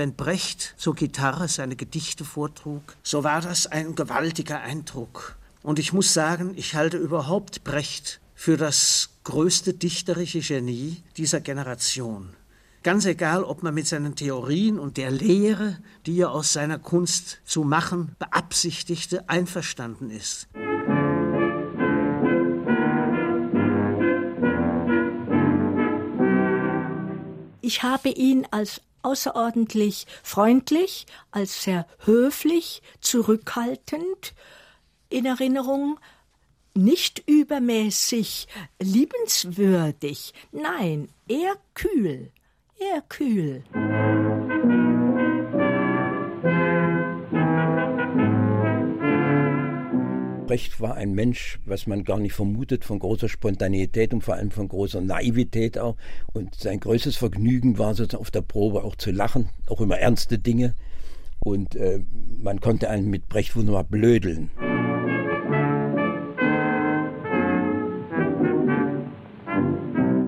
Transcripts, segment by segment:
wenn Brecht zur Gitarre seine Gedichte vortrug, so war das ein gewaltiger Eindruck. Und ich muss sagen, ich halte überhaupt Brecht für das größte dichterische Genie dieser Generation. Ganz egal, ob man mit seinen Theorien und der Lehre, die er aus seiner Kunst zu machen beabsichtigte, einverstanden ist. Ich habe ihn als außerordentlich freundlich, als sehr höflich, zurückhaltend in Erinnerung, nicht übermäßig liebenswürdig, nein, eher kühl, eher kühl. Brecht war ein Mensch, was man gar nicht vermutet, von großer Spontaneität und vor allem von großer Naivität auch. Und sein größtes Vergnügen war sozusagen auf der Probe auch zu lachen, auch immer ernste Dinge. Und äh, man konnte einen mit Brecht wunderbar blödeln.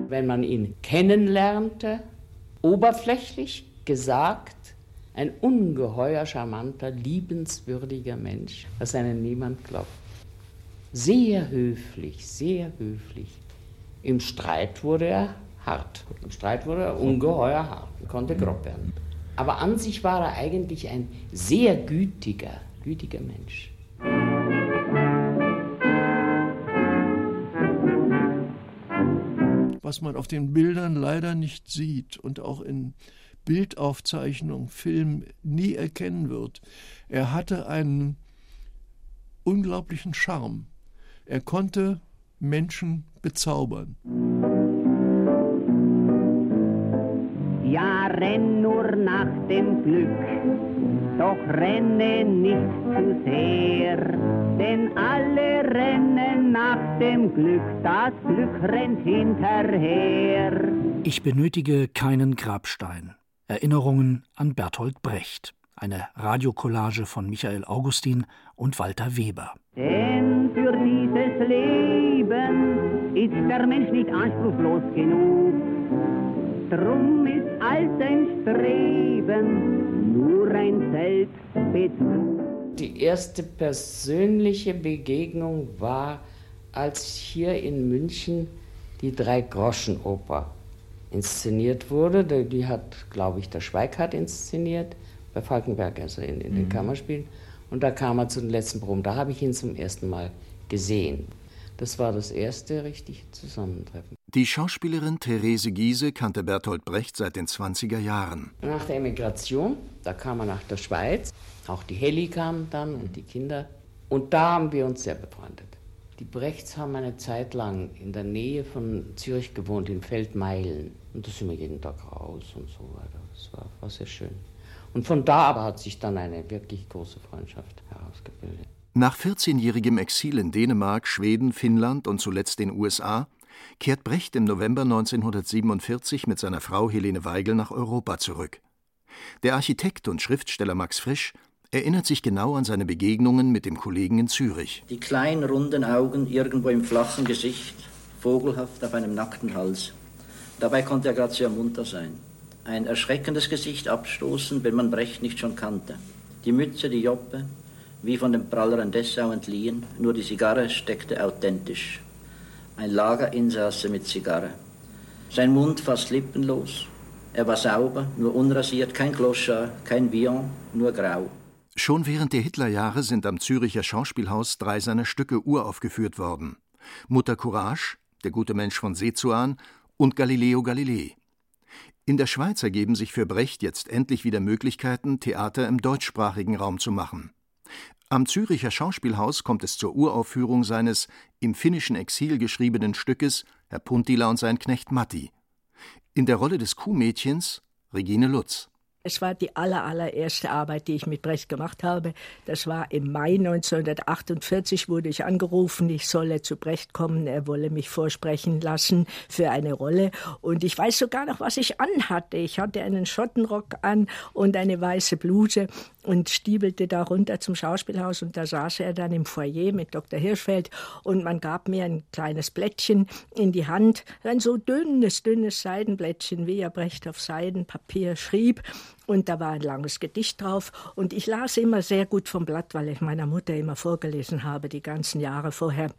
Wenn man ihn kennenlernte, oberflächlich gesagt, ein ungeheuer charmanter, liebenswürdiger Mensch, was einem niemand glaubt. Sehr höflich, sehr höflich. Im Streit wurde er hart. Im Streit wurde er ungeheuer hart, er konnte grob werden. Aber an sich war er eigentlich ein sehr gütiger, gütiger Mensch. Was man auf den Bildern leider nicht sieht und auch in Bildaufzeichnung, Film nie erkennen wird. Er hatte einen unglaublichen Charme. Er konnte Menschen bezaubern. Ja, renn nur nach dem Glück, doch renne nicht zu sehr, denn alle rennen nach dem Glück, das Glück rennt hinterher. Ich benötige keinen Grabstein. Erinnerungen an Bertolt Brecht. Eine Radiokollage von Michael Augustin und Walter Weber. Denn für dieses Leben ist der Mensch nicht anspruchslos genug. Drum ist all sein Streben nur ein Selbstbetrug. Die erste persönliche Begegnung war, als hier in München die Drei-Groschen-Oper inszeniert wurde. Die hat, glaube ich, der Schweikart inszeniert, bei Falkenberg, also in, in den mhm. Kammerspielen. Und da kam er zu den letzten Proben. Da habe ich ihn zum ersten Mal gesehen. Das war das erste richtige Zusammentreffen. Die Schauspielerin Therese Giese kannte Bertolt Brecht seit den 20er Jahren. Nach der Emigration, da kam er nach der Schweiz. Auch die Heli kam dann und die Kinder. Und da haben wir uns sehr befreundet. Die Brechts haben eine Zeit lang in der Nähe von Zürich gewohnt, in Feldmeilen. Und da sind wir jeden Tag raus und so weiter. Das war, war sehr schön. Und von da aber hat sich dann eine wirklich große Freundschaft herausgebildet. Nach 14-jährigem Exil in Dänemark, Schweden, Finnland und zuletzt den USA kehrt Brecht im November 1947 mit seiner Frau Helene Weigel nach Europa zurück. Der Architekt und Schriftsteller Max Frisch erinnert sich genau an seine Begegnungen mit dem Kollegen in Zürich. Die kleinen runden Augen irgendwo im flachen Gesicht, vogelhaft auf einem nackten Hals. Dabei konnte er gerade sehr munter sein. Ein erschreckendes Gesicht abstoßen, wenn man Brecht nicht schon kannte. Die Mütze, die Joppe, wie von dem Praller in Dessau entliehen, nur die Zigarre steckte authentisch. Ein Lagerinsasse mit Zigarre. Sein Mund fast lippenlos. Er war sauber, nur unrasiert, kein Clochard, kein Vion, nur grau. Schon während der Hitlerjahre sind am Züricher Schauspielhaus drei seiner Stücke uraufgeführt worden. Mutter Courage, Der gute Mensch von Sezuan und Galileo Galilei. In der Schweiz ergeben sich für Brecht jetzt endlich wieder Möglichkeiten, Theater im deutschsprachigen Raum zu machen. Am Züricher Schauspielhaus kommt es zur Uraufführung seines im finnischen Exil geschriebenen Stückes Herr Puntila und sein Knecht Matti. In der Rolle des Kuhmädchens Regine Lutz. Es war die aller, allererste Arbeit, die ich mit Brecht gemacht habe. Das war im Mai 1948, wurde ich angerufen, ich solle zu Brecht kommen, er wolle mich vorsprechen lassen für eine Rolle. Und ich weiß sogar noch, was ich anhatte. Ich hatte einen Schottenrock an und eine weiße Bluse und stiebelte da runter zum Schauspielhaus und da saß er dann im Foyer mit Dr. Hirschfeld und man gab mir ein kleines Blättchen in die Hand, ein so dünnes, dünnes Seidenblättchen, wie er Brecht auf Seidenpapier schrieb Und da war ein langes Gedicht drauf. Und ich las immer sehr gut vom Blatt, weil ich meiner Mutter immer vorgelesen habe, die ganzen Jahre vorher.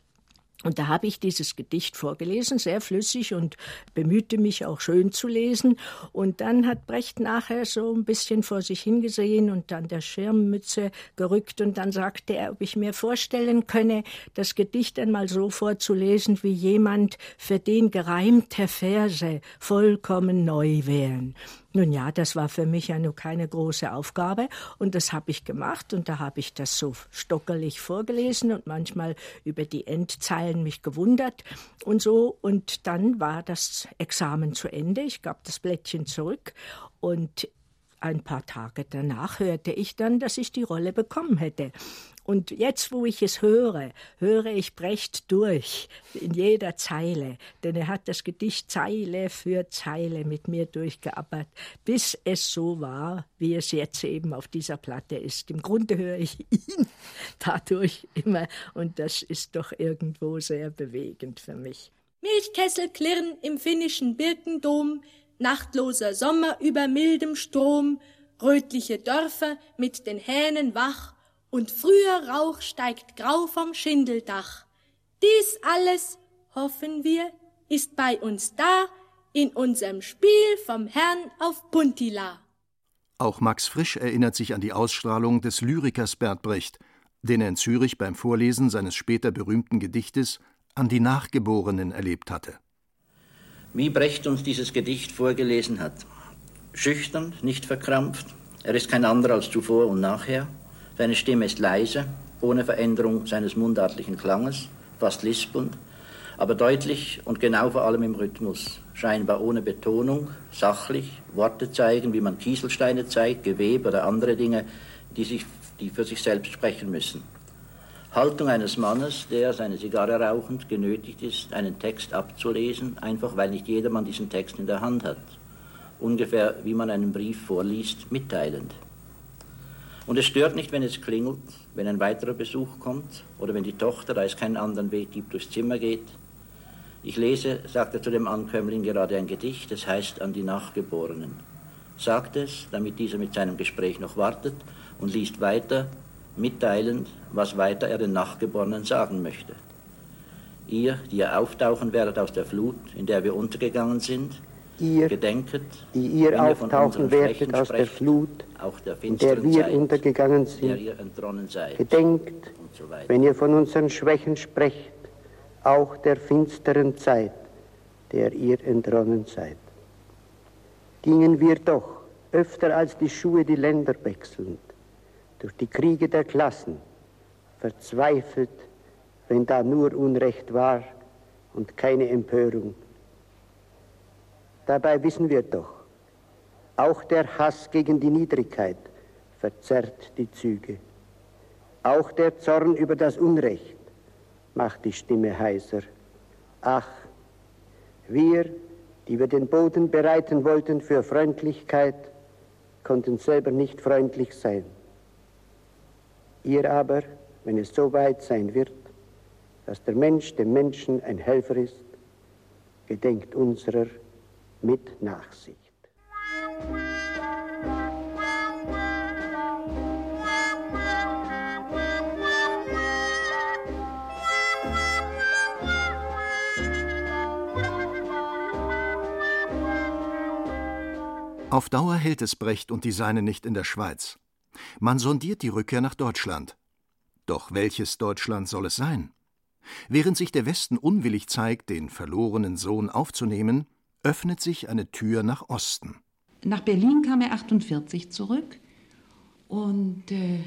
Und da habe ich dieses Gedicht vorgelesen, sehr flüssig und bemühte mich auch schön zu lesen. Und dann hat Brecht nachher so ein bisschen vor sich hingesehen und dann der Schirmmütze gerückt und dann sagte er, ob ich mir vorstellen könne, das Gedicht einmal so vorzulesen, wie jemand, für den gereimte Verse vollkommen neu wären. Nun ja, das war für mich ja nur keine große Aufgabe und das habe ich gemacht und da habe ich das so stockerlich vorgelesen und manchmal über die Endzeilen mich gewundert und so und dann war das Examen zu Ende. Ich gab das Blättchen zurück und ein paar Tage danach hörte ich dann, dass ich die Rolle bekommen hätte. Und jetzt, wo ich es höre, höre ich Brecht durch in jeder Zeile, denn er hat das Gedicht Zeile für Zeile mit mir durchgearbeitet, bis es so war, wie es jetzt eben auf dieser Platte ist. Im Grunde höre ich ihn dadurch immer und das ist doch irgendwo sehr bewegend für mich. Milchkessel klirren im finnischen Birkendom, nachtloser Sommer über mildem Strom, rötliche Dörfer mit den Hähnen wach, und früher Rauch steigt grau vom Schindeldach. Dies alles, hoffen wir, ist bei uns da, in unserem Spiel vom Herrn auf Puntila. Auch Max Frisch erinnert sich an die Ausstrahlung des Lyrikers Bert Brecht, den er in Zürich beim Vorlesen seines später berühmten Gedichtes an die Nachgeborenen erlebt hatte. Wie Brecht uns dieses Gedicht vorgelesen hat. Schüchtern, nicht verkrampft, er ist kein anderer als zuvor und nachher. Seine Stimme ist leise, ohne Veränderung seines mundartlichen Klanges, fast lispelnd, aber deutlich und genau vor allem im Rhythmus, scheinbar ohne Betonung, sachlich, Worte zeigen, wie man Kieselsteine zeigt, Gewebe oder andere Dinge, die, sich, die für sich selbst sprechen müssen. Haltung eines Mannes, der, seine Zigarre rauchend, genötigt ist, einen Text abzulesen, einfach weil nicht jedermann diesen Text in der Hand hat. Ungefähr wie man einen Brief vorliest, mitteilend. Und es stört nicht, wenn es klingelt, wenn ein weiterer Besuch kommt oder wenn die Tochter, da es keinen anderen Weg gibt, durchs Zimmer geht. Ich lese, sagt er zu dem Ankömmling, gerade ein Gedicht, es heißt an die Nachgeborenen. Sagt es, damit dieser mit seinem Gespräch noch wartet und liest weiter, mitteilend, was weiter er den Nachgeborenen sagen möchte. Ihr, die ihr auftauchen werdet aus der Flut, in der wir untergegangen sind, ihr, gedenket, die ihr auftauchen werdet aus der Flut, der in der wir Zeit, untergegangen sind, gedenkt, so wenn ihr von unseren Schwächen sprecht, auch der finsteren Zeit, der ihr entronnen seid. Gingen wir doch, öfter als die Schuhe die Länder wechselnd, durch die Kriege der Klassen, verzweifelt, wenn da nur Unrecht war und keine Empörung, Dabei wissen wir doch, auch der Hass gegen die Niedrigkeit verzerrt die Züge. Auch der Zorn über das Unrecht macht die Stimme heiser. Ach, wir, die wir den Boden bereiten wollten für Freundlichkeit, konnten selber nicht freundlich sein. Ihr aber, wenn es so weit sein wird, dass der Mensch dem Menschen ein Helfer ist, gedenkt unserer mit Nachsicht. Auf Dauer hält es Brecht und die Seine nicht in der Schweiz. Man sondiert die Rückkehr nach Deutschland. Doch welches Deutschland soll es sein? Während sich der Westen unwillig zeigt, den verlorenen Sohn aufzunehmen, öffnet sich eine Tür nach Osten. Nach Berlin kam er 48 zurück und äh,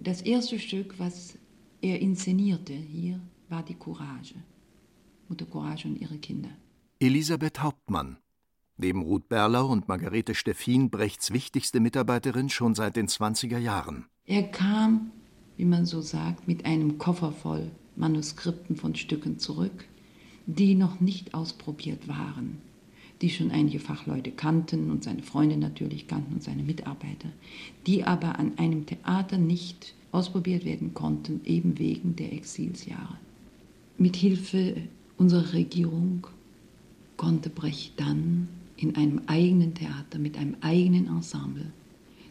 das erste Stück, was er inszenierte hier, war die Courage. Mutter Courage und ihre Kinder. Elisabeth Hauptmann. Neben Ruth Berlau und Margarete Steffin Brechts wichtigste Mitarbeiterin schon seit den 20er Jahren. Er kam, wie man so sagt, mit einem Koffer voll Manuskripten von Stücken zurück die noch nicht ausprobiert waren, die schon einige Fachleute kannten und seine Freunde natürlich kannten und seine Mitarbeiter, die aber an einem Theater nicht ausprobiert werden konnten, eben wegen der Exilsjahre. Mit Hilfe unserer Regierung konnte Brecht dann in einem eigenen Theater mit einem eigenen Ensemble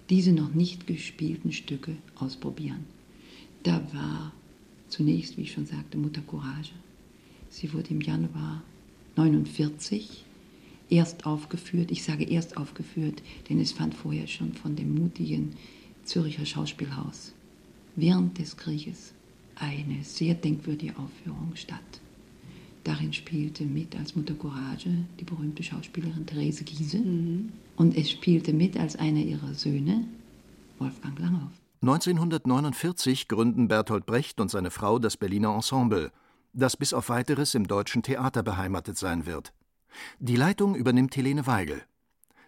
diese noch nicht gespielten Stücke ausprobieren. Da war zunächst, wie ich schon sagte, Mutter Courage. Sie wurde im Januar 49 erst aufgeführt. Ich sage erst aufgeführt, denn es fand vorher schon von dem mutigen Zürcher Schauspielhaus während des Krieges eine sehr denkwürdige Aufführung statt. Darin spielte mit als Mutter Courage die berühmte Schauspielerin Therese Giese mhm. und es spielte mit als einer ihrer Söhne Wolfgang Langhoff. 1949 gründen Bertolt Brecht und seine Frau das Berliner Ensemble, das bis auf weiteres im Deutschen Theater beheimatet sein wird. Die Leitung übernimmt Helene Weigel.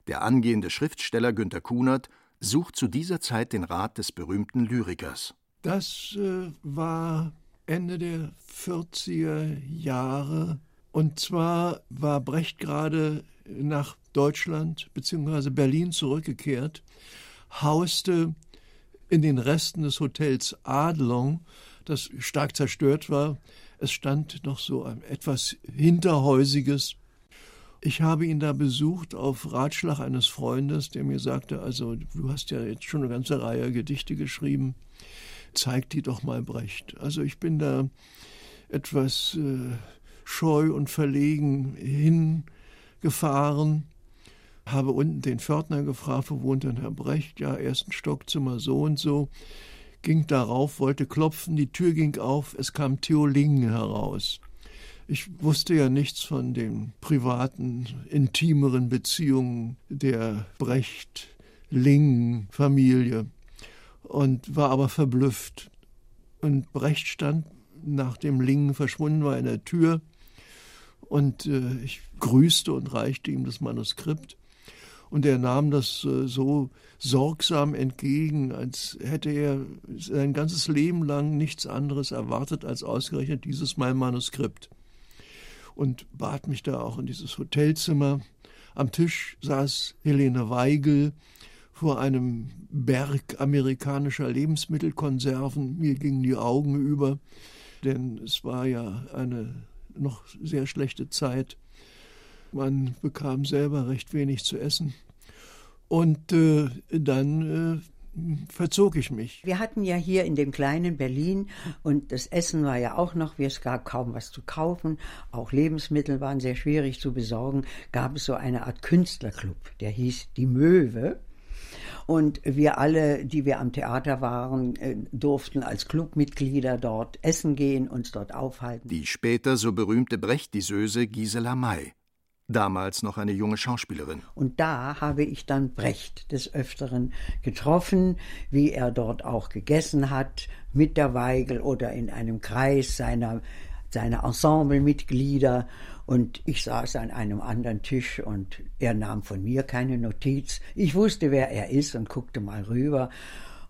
Der angehende Schriftsteller Günter Kunert sucht zu dieser Zeit den Rat des berühmten Lyrikers. Das äh, war Ende der 40er Jahre. Und zwar war Brecht gerade nach Deutschland bzw. Berlin zurückgekehrt, hauste in den Resten des Hotels Adlon, das stark zerstört war. Es stand noch so ein etwas Hinterhäusiges ich habe ihn da besucht auf Ratschlag eines Freundes, der mir sagte, also du hast ja jetzt schon eine ganze Reihe Gedichte geschrieben, zeig die doch mal Brecht. Also ich bin da etwas äh, scheu und verlegen hingefahren, habe unten den Pförtner gefragt, wo wohnt denn Herr Brecht? Ja, ersten Stockzimmer so und so. Ging darauf, wollte klopfen, die Tür ging auf, es kam Theo Lingen heraus. Ich wusste ja nichts von den privaten, intimeren Beziehungen der Brecht-Lingen-Familie und war aber verblüfft. Und Brecht stand, nachdem Lingen verschwunden war, in der Tür und äh, ich grüßte und reichte ihm das Manuskript. Und er nahm das äh, so sorgsam entgegen, als hätte er sein ganzes Leben lang nichts anderes erwartet als ausgerechnet dieses mein Manuskript und bat mich da auch in dieses Hotelzimmer. Am Tisch saß Helene Weigel vor einem Berg amerikanischer Lebensmittelkonserven. Mir gingen die Augen über, denn es war ja eine noch sehr schlechte Zeit. Man bekam selber recht wenig zu essen. Und äh, dann äh, verzog ich mich. Wir hatten ja hier in dem kleinen Berlin und das Essen war ja auch noch, es gab kaum was zu kaufen, auch Lebensmittel waren sehr schwierig zu besorgen, gab es so eine Art Künstlerclub, der hieß Die Möwe. Und wir alle, die wir am Theater waren, äh, durften als Clubmitglieder dort essen gehen, uns dort aufhalten. Die später so berühmte Brecht-Diseuse Gisela May damals noch eine junge Schauspielerin. Und da habe ich dann Brecht des Öfteren getroffen, wie er dort auch gegessen hat, mit der Weigel oder in einem Kreis seiner, seiner Ensemblemitglieder. Und ich saß an einem anderen Tisch und er nahm von mir keine Notiz. Ich wusste, wer er ist und guckte mal rüber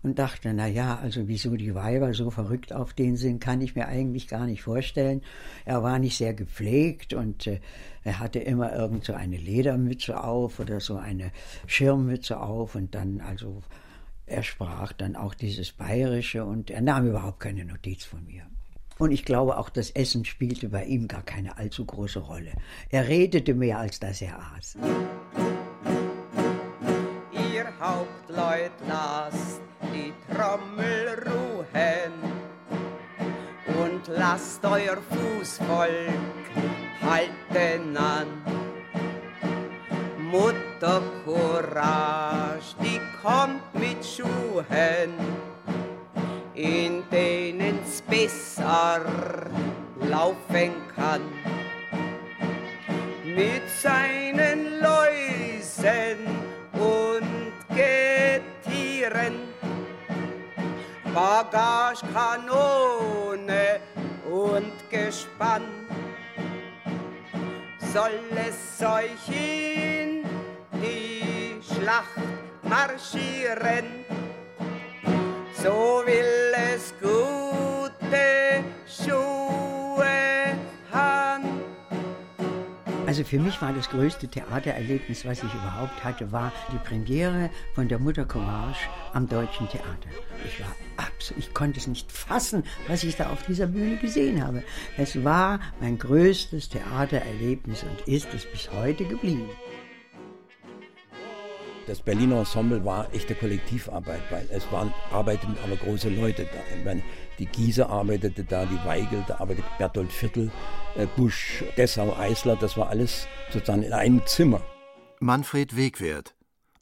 und dachte, na ja, also wieso die Weiber so verrückt auf den sind, kann ich mir eigentlich gar nicht vorstellen. Er war nicht sehr gepflegt und äh, er hatte immer irgend so eine Ledermütze auf oder so eine Schirmmütze auf und dann also er sprach dann auch dieses Bayerische und er nahm überhaupt keine Notiz von mir. Und ich glaube, auch das Essen spielte bei ihm gar keine allzu große Rolle. Er redete mehr, als dass er aß. Ihr Hauptleut lasst die Trommel ruhen und lasst euer Fußvolk halten an. Mutter Courage, die kommt mit Schuhen, in denen's besser laufen kann. Mit seinen Läusen und Getieren, Bagagekanone und Gespann soll es euch in die Schlacht marschieren. So will es haben. Also für mich war das größte Theatererlebnis, was ich überhaupt hatte, war die Premiere von der Mutter Courage am Deutschen Theater. Ich war absolut, ich konnte es nicht fassen, was ich da auf dieser Bühne gesehen habe. Es war mein größtes Theatererlebnis und ist es bis heute geblieben. Das Berliner Ensemble war echte Kollektivarbeit, weil es waren arbeiteten aber große Leute da. Ich meine, die Giese arbeitete da, die Weigel, da arbeitete Bertolt Viertel, äh, Busch, Dessau, Eisler, das war alles sozusagen in einem Zimmer. Manfred Wegwert,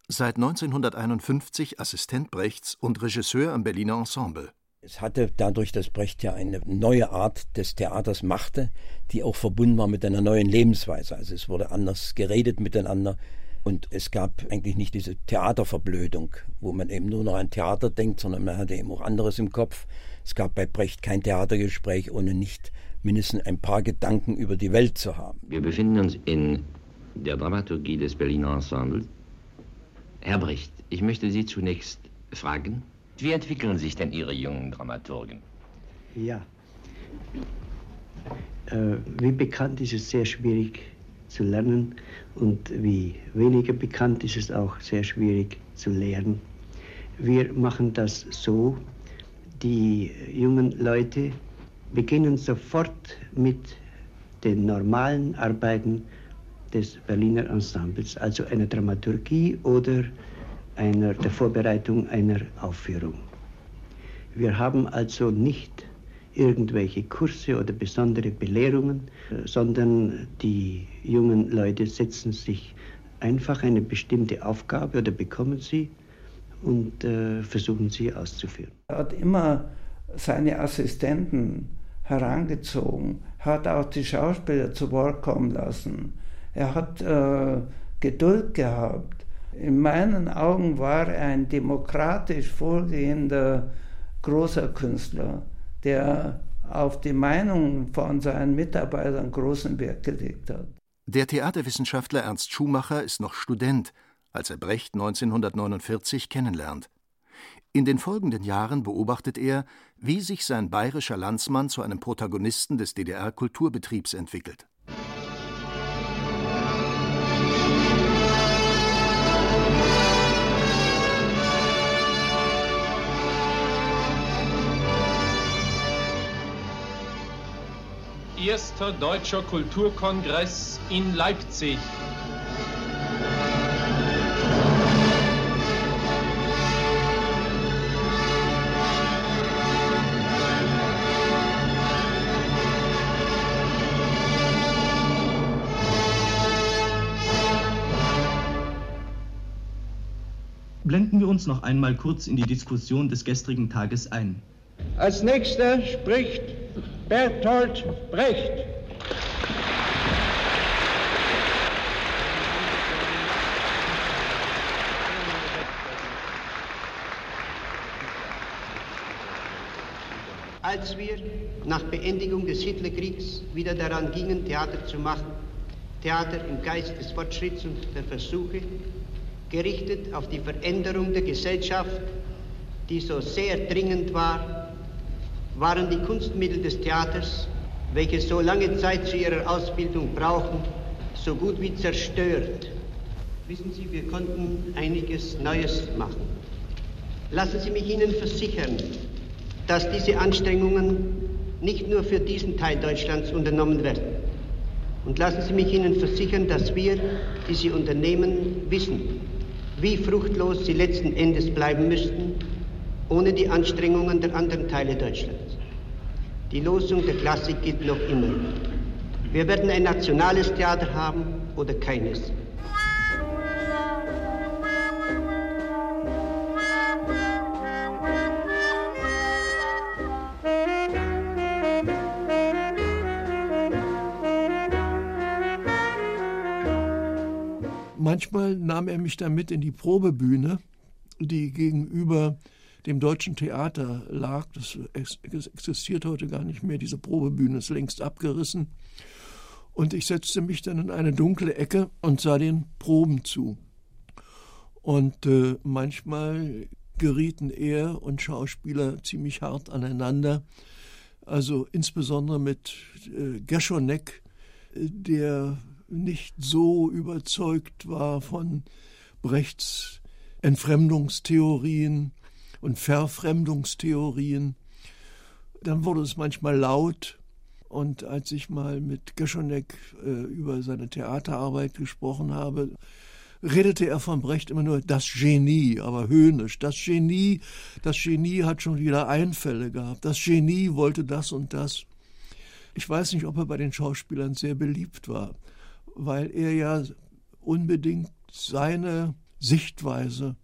seit 1951 Assistent Brechts und Regisseur am Berliner Ensemble. Es hatte dadurch, dass Brecht ja eine neue Art des Theaters machte, die auch verbunden war mit einer neuen Lebensweise. Also es wurde anders geredet miteinander und es gab eigentlich nicht diese Theaterverblödung, wo man eben nur noch an Theater denkt, sondern man hatte eben auch anderes im Kopf. Es gab bei Brecht kein Theatergespräch, ohne nicht mindestens ein paar Gedanken über die Welt zu haben. Wir befinden uns in der Dramaturgie des Berliner Ensemble. Herr Brecht, ich möchte Sie zunächst fragen, wie entwickeln sich denn Ihre jungen Dramaturgen? Ja. Äh, wie bekannt ist es sehr schwierig zu lernen und wie weniger bekannt ist es auch sehr schwierig zu lehren. Wir machen das so, die jungen Leute beginnen sofort mit den normalen Arbeiten des Berliner Ensembles, also einer Dramaturgie oder einer, der Vorbereitung einer Aufführung. Wir haben also nicht irgendwelche Kurse oder besondere Belehrungen, sondern die jungen Leute setzen sich einfach eine bestimmte Aufgabe oder bekommen sie und äh, versuchen sie auszuführen. Er hat immer seine Assistenten herangezogen, hat auch die Schauspieler zu Wort kommen lassen. Er hat äh, Geduld gehabt. In meinen Augen war er ein demokratisch vorgehender großer Künstler, der auf die Meinung von seinen Mitarbeitern großen Wert gelegt hat. Der Theaterwissenschaftler Ernst Schumacher ist noch Student, als er Brecht 1949 kennenlernt. In den folgenden Jahren beobachtet er, wie sich sein bayerischer Landsmann zu einem Protagonisten des DDR-Kulturbetriebs entwickelt. Erster Deutscher Kulturkongress in Leipzig. Blenden wir uns noch einmal kurz in die Diskussion des gestrigen Tages ein. Als nächster spricht Bertolt Brecht. Als wir nach Beendigung des Hitlerkriegs wieder daran gingen, Theater zu machen, Theater im Geist des Fortschritts und der Versuche, gerichtet auf die Veränderung der Gesellschaft, die so sehr dringend war, waren die Kunstmittel des Theaters, welche so lange Zeit zu ihrer Ausbildung brauchen, so gut wie zerstört. Wissen Sie, wir konnten einiges Neues machen. Lassen Sie mich Ihnen versichern, dass diese Anstrengungen nicht nur für diesen Teil Deutschlands unternommen werden. Und lassen Sie mich Ihnen versichern, dass wir, die sie unternehmen, wissen, wie fruchtlos sie letzten Endes bleiben müssten, ohne die Anstrengungen der anderen Teile Deutschlands. Die Losung der Klassik gilt noch immer. Wir werden ein nationales Theater haben oder keines. Manchmal nahm er mich dann mit in die Probebühne, die gegenüber dem Deutschen Theater lag. Das existiert heute gar nicht mehr. Diese Probebühne ist längst abgerissen. Und ich setzte mich dann in eine dunkle Ecke und sah den Proben zu. Und äh, manchmal gerieten er und Schauspieler ziemlich hart aneinander. Also insbesondere mit äh, Geschonek, äh, der nicht so überzeugt war von Brechts Entfremdungstheorien und Verfremdungstheorien. Dann wurde es manchmal laut. Und als ich mal mit Geschonek äh, über seine Theaterarbeit gesprochen habe, redete er von Brecht immer nur das Genie, aber höhnisch. Das Genie, das Genie hat schon wieder Einfälle gehabt. Das Genie wollte das und das. Ich weiß nicht, ob er bei den Schauspielern sehr beliebt war, weil er ja unbedingt seine Sichtweise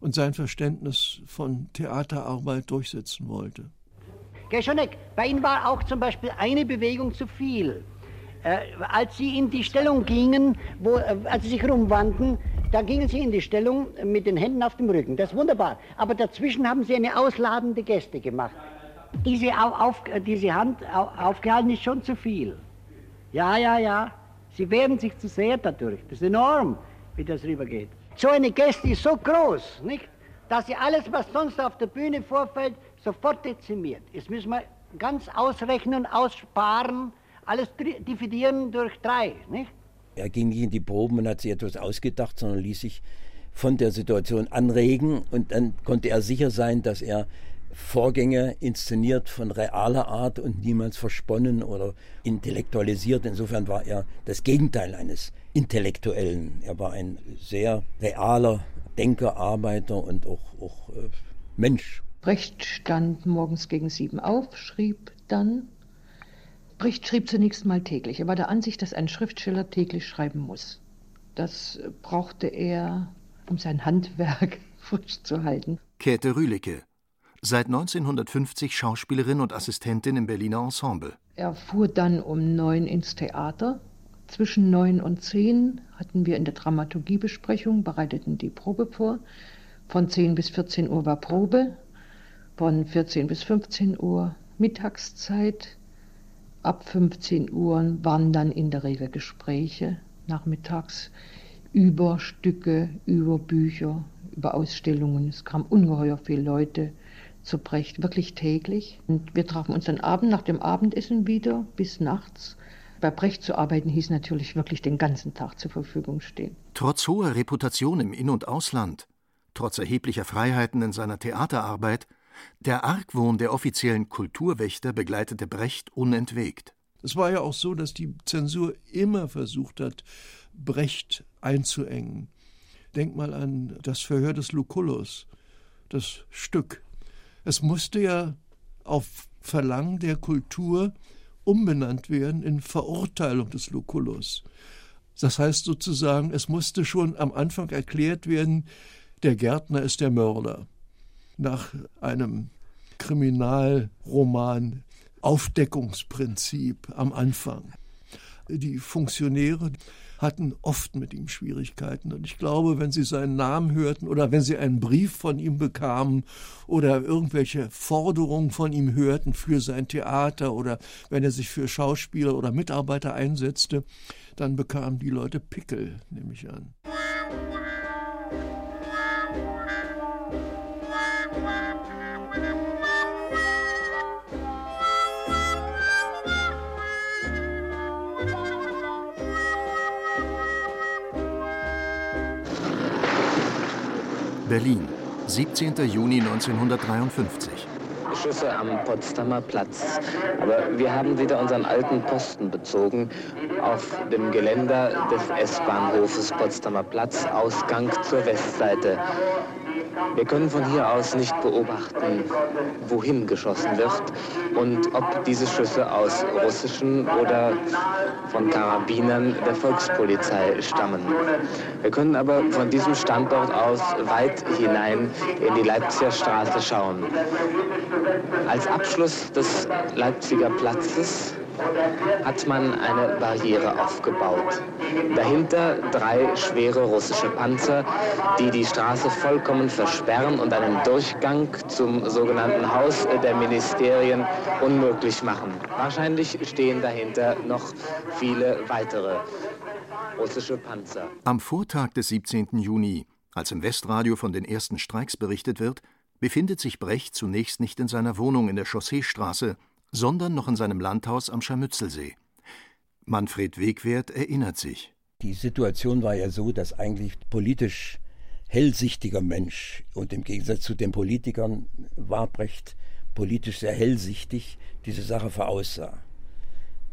und sein Verständnis von Theaterarbeit durchsetzen wollte. Geschonek, bei Ihnen war auch zum Beispiel eine Bewegung zu viel. Äh, als Sie in die Stellung gingen, wo, äh, als Sie sich rumwandten, da gingen Sie in die Stellung mit den Händen auf dem Rücken. Das ist wunderbar. Aber dazwischen haben Sie eine ausladende Geste gemacht. Diese, auf, auf, diese Hand auf, aufgehalten ist schon zu viel. Ja, ja, ja. Sie wehren sich zu sehr dadurch. Das ist enorm, wie das rübergeht. So eine Geste ist so groß, nicht? dass sie alles, was sonst auf der Bühne vorfällt, sofort dezimiert. Jetzt müssen wir ganz ausrechnen, aussparen, alles dividieren durch drei. Nicht? Er ging nicht in die Proben und hat sich etwas ausgedacht, sondern ließ sich von der Situation anregen und dann konnte er sicher sein, dass er Vorgänge inszeniert von realer Art und niemals versponnen oder intellektualisiert. Insofern war er das Gegenteil eines Intellektuellen. Er war ein sehr realer Denker, Arbeiter und auch, auch äh, Mensch. Brecht stand morgens gegen sieben auf, schrieb dann. Brecht schrieb zunächst mal täglich. Er war der Ansicht, dass ein Schriftsteller täglich schreiben muss. Das brauchte er, um sein Handwerk frisch zu halten. Käthe Rühlicke, seit 1950 Schauspielerin und Assistentin im Berliner Ensemble. Er fuhr dann um neun ins Theater. Zwischen neun und zehn hatten wir in der Dramaturgiebesprechung, bereiteten die Probe vor. Von zehn bis 14 Uhr war Probe, von 14 bis 15 Uhr Mittagszeit. Ab 15 Uhr waren dann in der Regel Gespräche nachmittags über Stücke, über Bücher, über Ausstellungen. Es kamen ungeheuer viele Leute zu Brecht, wirklich täglich. Und wir trafen uns dann Abend nach dem Abendessen wieder bis nachts. Bei Brecht zu arbeiten hieß natürlich wirklich den ganzen Tag zur Verfügung stehen. Trotz hoher Reputation im In- und Ausland, trotz erheblicher Freiheiten in seiner Theaterarbeit, der Argwohn der offiziellen Kulturwächter begleitete Brecht unentwegt. Es war ja auch so, dass die Zensur immer versucht hat, Brecht einzuengen. Denk mal an das Verhör des Lucullus, das Stück es musste ja auf Verlangen der Kultur umbenannt werden in Verurteilung des Lucullus. Das heißt sozusagen, es musste schon am Anfang erklärt werden, der Gärtner ist der Mörder. Nach einem Kriminalroman Aufdeckungsprinzip am Anfang. Die Funktionäre hatten oft mit ihm Schwierigkeiten. Und ich glaube, wenn sie seinen Namen hörten oder wenn sie einen Brief von ihm bekamen oder irgendwelche Forderungen von ihm hörten für sein Theater oder wenn er sich für Schauspieler oder Mitarbeiter einsetzte, dann bekamen die Leute Pickel, nehme ich an. Berlin, 17. Juni 1953. Schüsse am Potsdamer Platz. Aber wir haben wieder unseren alten Posten bezogen auf dem Geländer des S-Bahnhofes Potsdamer Platz, Ausgang zur Westseite. Wir können von hier aus nicht beobachten, wohin geschossen wird und ob diese Schüsse aus russischen oder von Karabinern der Volkspolizei stammen. Wir können aber von diesem Standort aus weit hinein in die Leipziger Straße schauen. Als Abschluss des Leipziger Platzes hat man eine Barriere aufgebaut. Dahinter drei schwere russische Panzer, die die Straße vollkommen versperren und einen Durchgang zum sogenannten Haus der Ministerien unmöglich machen. Wahrscheinlich stehen dahinter noch viele weitere russische Panzer. Am Vortag des 17. Juni, als im Westradio von den ersten Streiks berichtet wird, befindet sich Brecht zunächst nicht in seiner Wohnung in der Chausseestraße, sondern noch in seinem Landhaus am Scharmützelsee. Manfred Wegwert erinnert sich. Die Situation war ja so, dass eigentlich politisch hellsichtiger Mensch und im Gegensatz zu den Politikern war Brecht politisch sehr hellsichtig diese Sache voraussah.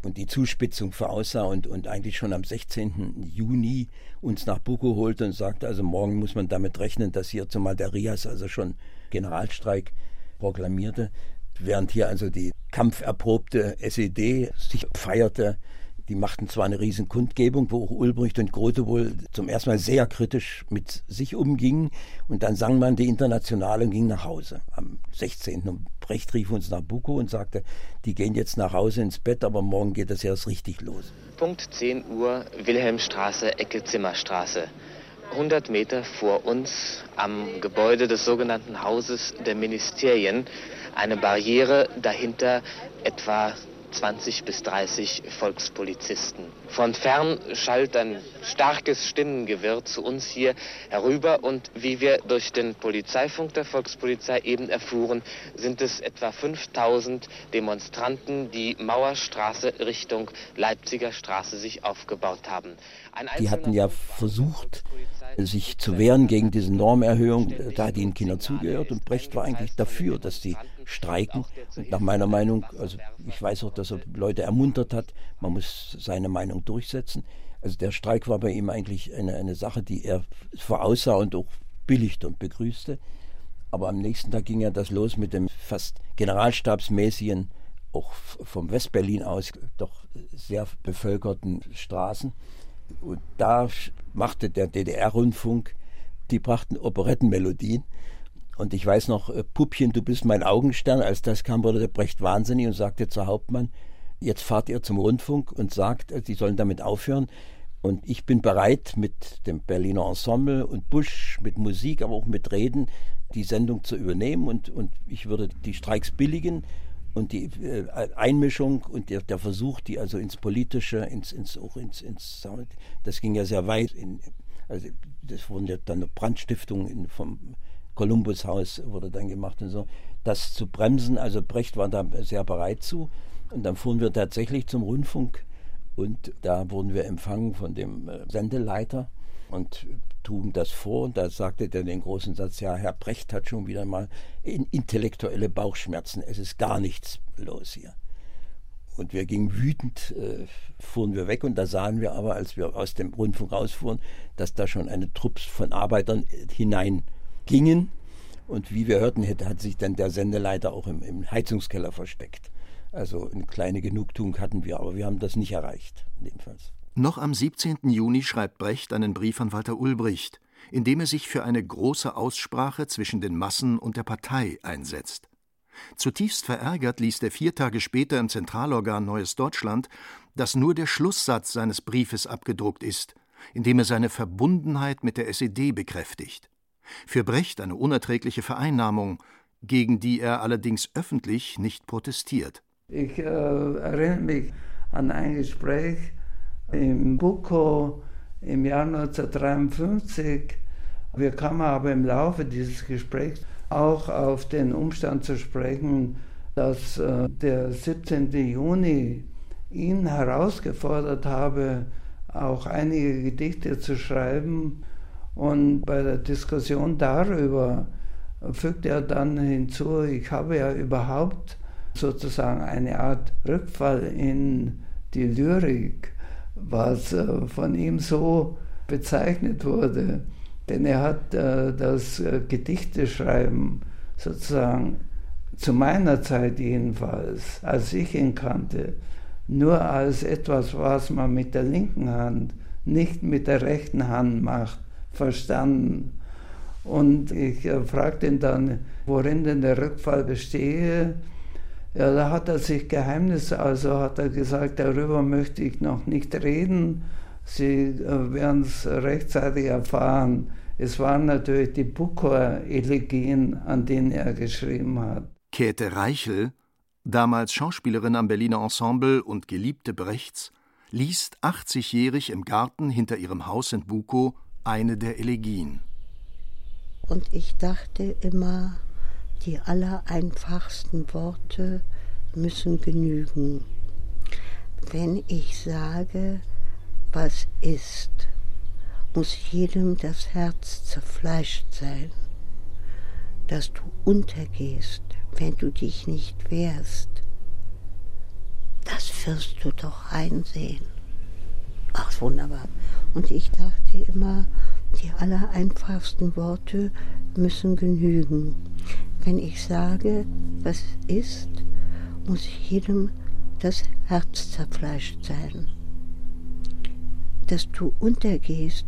und die Zuspitzung voraussah und, und eigentlich schon am 16. Juni uns nach Buko holte und sagte, also morgen muss man damit rechnen, dass hier zumal der Rias also schon Generalstreik proklamierte, während hier also die kampferprobte SED sich feierte die machten zwar eine riesen Kundgebung, wo auch Ulbricht und Grote wohl zum ersten Mal sehr kritisch mit sich umgingen. Und dann sang man die Internationale und ging nach Hause am 16. Und Brecht rief uns nach Buko und sagte, die gehen jetzt nach Hause ins Bett, aber morgen geht das erst richtig los. Punkt 10 Uhr, Wilhelmstraße, Ecke Zimmerstraße. 100 Meter vor uns am Gebäude des sogenannten Hauses der Ministerien eine Barriere, dahinter etwa 20 bis 30 Volkspolizisten. Von fern schallt ein starkes Stimmengewirr zu uns hier herüber und wie wir durch den Polizeifunk der Volkspolizei eben erfuhren, sind es etwa 5000 Demonstranten, die Mauerstraße Richtung Leipziger Straße sich aufgebaut haben. die hatten ja versucht, sich zu wehren gegen diese Normerhöhung. Da hat ihnen Kinder zugehört und Brecht war eigentlich dafür, dass sie streiken. Und nach meiner Meinung, also ich weiß auch, dass er Leute ermuntert hat, man muss seine Meinung durchsetzen. Also der Streik war bei ihm eigentlich eine, eine Sache, die er voraussah und auch billigte und begrüßte. Aber am nächsten Tag ging ja das los mit dem fast generalstabsmäßigen, auch vom Westberlin aus, doch sehr bevölkerten Straßen. Und da machte der DDR-Rundfunk, die brachten Operettenmelodien. Und ich weiß noch, äh, Puppchen, du bist mein Augenstern. Als das kam, wurde der Brecht wahnsinnig und sagte zur Hauptmann, jetzt fahrt ihr zum Rundfunk und sagt, äh, sie sollen damit aufhören. Und ich bin bereit, mit dem Berliner Ensemble und Busch, mit Musik, aber auch mit Reden, die Sendung zu übernehmen. Und, und ich würde die Streiks billigen und die äh, Einmischung und der, der, Versuch, die also ins Politische, ins, ins, auch ins, ins das ging ja sehr weit. In, also das wurden ja dann Brandstiftungen vom Kolumbushaus wurde dann gemacht und so. Das zu bremsen, also Brecht war da sehr bereit zu. Und dann fuhren wir tatsächlich zum Rundfunk und da wurden wir empfangen von dem äh, Sendeleiter und trugen das vor und da sagte der den großen Satz, ja, Herr Brecht hat schon wieder mal intellektuelle Bauchschmerzen, es ist gar nichts los hier. Und wir gingen wütend, äh, fuhren wir weg und da sahen wir aber, als wir aus dem Rundfunk rausfuhren, dass da schon eine Truppe von Arbeitern hineingingen. Und wie wir hörten, hat sich dann der Sendeleiter auch im, im Heizungskeller versteckt. Also eine kleine Genugtuung hatten wir, aber wir haben das nicht erreicht, jedenfalls. Noch am 17. Juni schreibt Brecht einen Brief an Walter Ulbricht, in dem er sich für eine große Aussprache zwischen den Massen und der Partei einsetzt. Zutiefst verärgert liest er vier Tage später im Zentralorgan Neues Deutschland, dass nur der Schlusssatz seines Briefes abgedruckt ist, in dem er seine Verbundenheit mit der SED bekräftigt. Für Brecht eine unerträgliche Vereinnahmung, gegen die er allerdings öffentlich nicht protestiert. Ich äh, erinnere mich an ein Gespräch im Buko im Jahr 1953. Wir kamen aber im Laufe dieses Gesprächs auch auf den Umstand zu sprechen, dass äh, der 17. Juni ihn herausgefordert habe, auch einige Gedichte zu schreiben. Und bei der Diskussion darüber fügte er dann hinzu, ich habe ja überhaupt sozusagen eine Art Rückfall in die Lyrik was äh, von ihm so bezeichnet wurde. Denn er hat äh, das äh, Gedichteschreiben sozusagen zu meiner Zeit jedenfalls, als ich ihn kannte, nur als etwas, was man mit der linken Hand, nicht mit der rechten Hand macht, verstanden. Und ich fragte ihn dann, worin denn der Rückfall bestehe. Ja, da hat er sich Geheimnisse, also hat er gesagt, darüber möchte ich noch nicht reden. Sie äh, werden es rechtzeitig erfahren. Es waren natürlich die Bucor-Elegien, an denen er geschrieben hat. Käthe Reichel, damals Schauspielerin am Berliner Ensemble und Geliebte Brechts, liest 80-jährig im Garten hinter ihrem Haus in Bukow eine der Elegien. Und ich dachte immer, die allereinfachsten Worte müssen genügen. Wenn ich sage, was ist, muss jedem das Herz zerfleischt sein, dass du untergehst, wenn du dich nicht wehrst. das wirst du doch einsehen. Ach, wunderbar. Und ich dachte immer, die allereinfachsten Worte müssen genügen. Wenn ich sage, was ist, muss jedem das Herz zerfleischt sein. Dass du untergehst,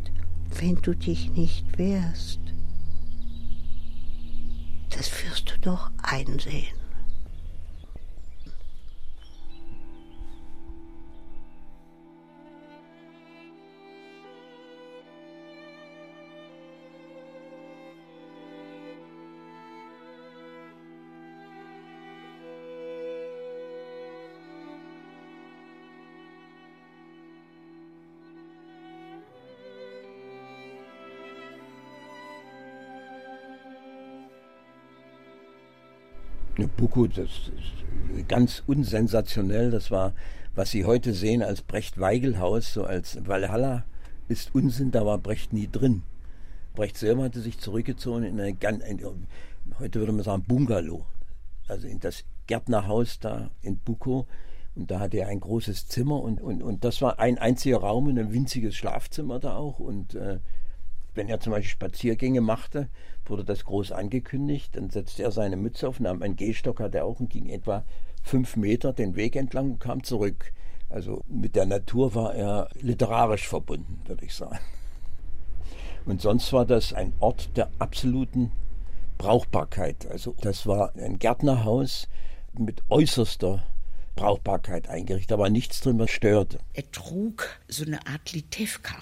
wenn du dich nicht wehrst, das wirst du doch einsehen. Buko, das ist ganz unsensationell. Das war, was Sie heute sehen als Brecht-Weigel-Haus, so als Valhalla, ist Unsinn, da war Brecht nie drin. Brecht selber hatte sich zurückgezogen in ein, heute würde man sagen, Bungalow. Also in das Gärtnerhaus da in Buko. Und da hatte er ein großes Zimmer und, und, und das war ein einziger Raum und ein winziges Schlafzimmer da auch. Und äh, wenn er zum Beispiel Spaziergänge machte, wurde das groß angekündigt. Dann setzte er seine Mütze auf, nahm einen Gehstock, hat er auch und ging etwa fünf Meter den Weg entlang und kam zurück. Also mit der Natur war er literarisch verbunden, würde ich sagen. Und sonst war das ein Ort der absoluten Brauchbarkeit. Also das war ein Gärtnerhaus mit äußerster Brauchbarkeit eingerichtet, aber nichts drin, was störte. Er trug so eine Art Litewka.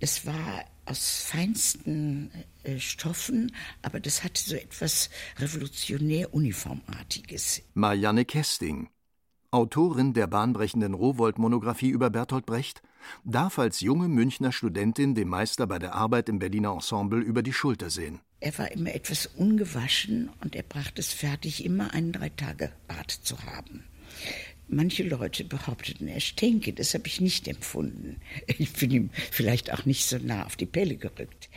Es war aus feinsten äh, Stoffen, aber das hatte so etwas revolutionär Uniformartiges. Marianne Kesting, Autorin der bahnbrechenden Rowold-Monographie über Bertolt Brecht, darf als junge Münchner Studentin dem Meister bei der Arbeit im Berliner Ensemble über die Schulter sehen. Er war immer etwas ungewaschen und er brachte es fertig, immer einen Drei-Tage-Bart zu haben. Manche Leute behaupteten, er stinke. Das habe ich nicht empfunden. Ich bin ihm vielleicht auch nicht so nah auf die Pelle gerückt.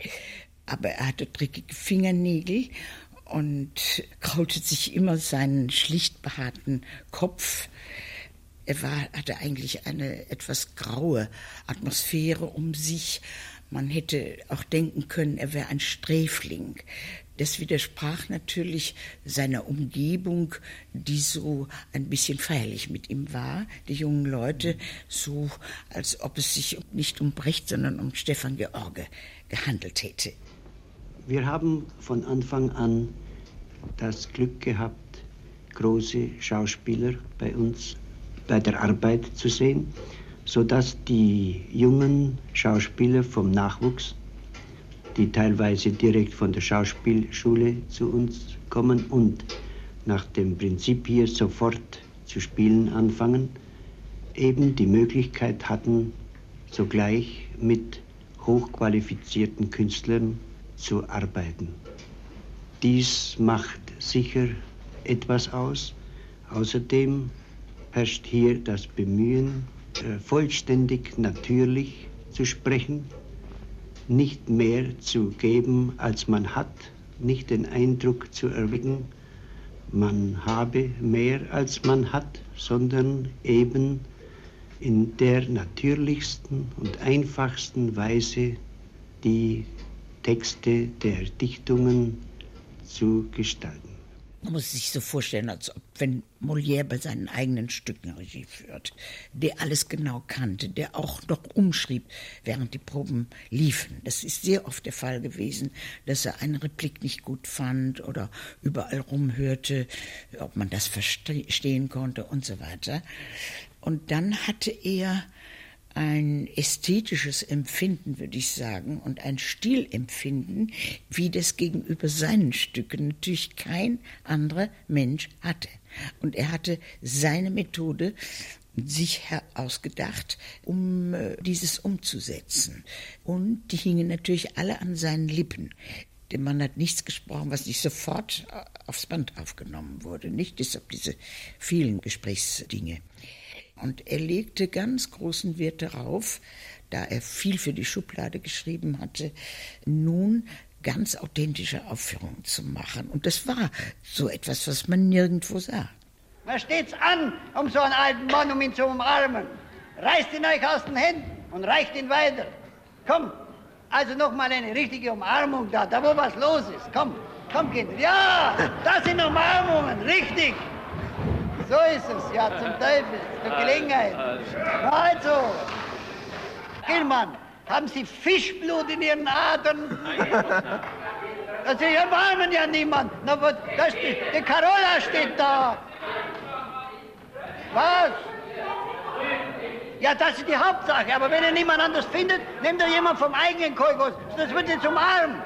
Aber er hatte dreckige Fingernägel und kraulte sich immer seinen schlicht behaarten Kopf. Er war, hatte eigentlich eine etwas graue Atmosphäre um sich. Man hätte auch denken können, er wäre ein Sträfling. Das widersprach natürlich seiner Umgebung, die so ein bisschen feierlich mit ihm war. Die jungen Leute, so als ob es sich nicht um Brecht, sondern um Stefan George gehandelt hätte. Wir haben von Anfang an das Glück gehabt, große Schauspieler bei uns bei der Arbeit zu sehen, sodass die jungen Schauspieler vom Nachwuchs die teilweise direkt von der Schauspielschule zu uns kommen und nach dem Prinzip hier sofort zu spielen anfangen, eben die Möglichkeit hatten, sogleich mit hochqualifizierten Künstlern zu arbeiten. Dies macht sicher etwas aus. Außerdem herrscht hier das Bemühen, äh, vollständig natürlich zu sprechen, nicht mehr zu geben, als man hat, nicht den Eindruck zu erwecken, man habe mehr, als man hat, sondern eben in der natürlichsten und einfachsten Weise die Texte der Dichtungen zu gestalten. Man muss sich so vorstellen, als ob wenn Molière bei seinen eigenen Stücken Regie führt, der alles genau kannte, der auch noch umschrieb, während die Proben liefen. Das ist sehr oft der Fall gewesen, dass er eine Replik nicht gut fand oder überall rumhörte, ob man das verstehen konnte und so weiter. Und dann hatte er ein ästhetisches Empfinden, würde ich sagen, und ein Stilempfinden, wie das gegenüber seinen Stücken natürlich kein anderer Mensch hatte. Und er hatte seine Methode sich ausgedacht, um äh, dieses umzusetzen. Und die hingen natürlich alle an seinen Lippen. Der Mann hat nichts gesprochen, was nicht sofort äh, aufs Band aufgenommen wurde. Nicht deshalb diese vielen Gesprächsdinge. Und er legte ganz großen Wert darauf, da er viel für die Schublade geschrieben hatte, nun ganz authentische Aufführungen zu machen. Und das war so etwas, was man nirgendwo sah. Was steht's an, um so einen alten Mann, um ihn zu umarmen? Reißt ihn euch aus den Händen und reicht ihn weiter. Komm, also noch mal eine richtige Umarmung da, da wo was los ist. Komm, komm Kinder. Ja, das sind Umarmungen, richtig. So ist es, ja, zum Teufel, zur Gelegenheit. Also, Gilmann, haben Sie Fischblut in Ihren Adern? Sie erbarmen ja niemand. Na, das, die, die Carola steht da. Was? Ja, das ist die Hauptsache. Aber wenn ihr niemand anders findet, nehmt ihr jemand vom eigenen Kolgos. Das wird ihr zum Arm.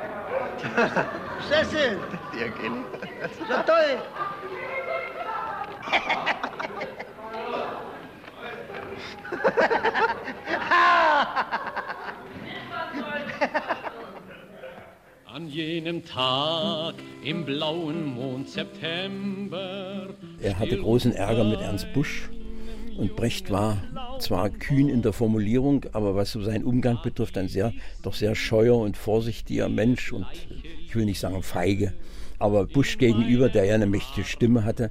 Sessel. Ja, Kenny. So toll. An jenem Tag im blauen Mond September. Er hatte großen Ärger mit Ernst Busch und Brecht war zwar kühn in der Formulierung, aber was so seinen Umgang betrifft, ein sehr, doch sehr scheuer und vorsichtiger Mensch und ich will nicht sagen feige. Aber Busch gegenüber, der ja eine mächtige Stimme hatte,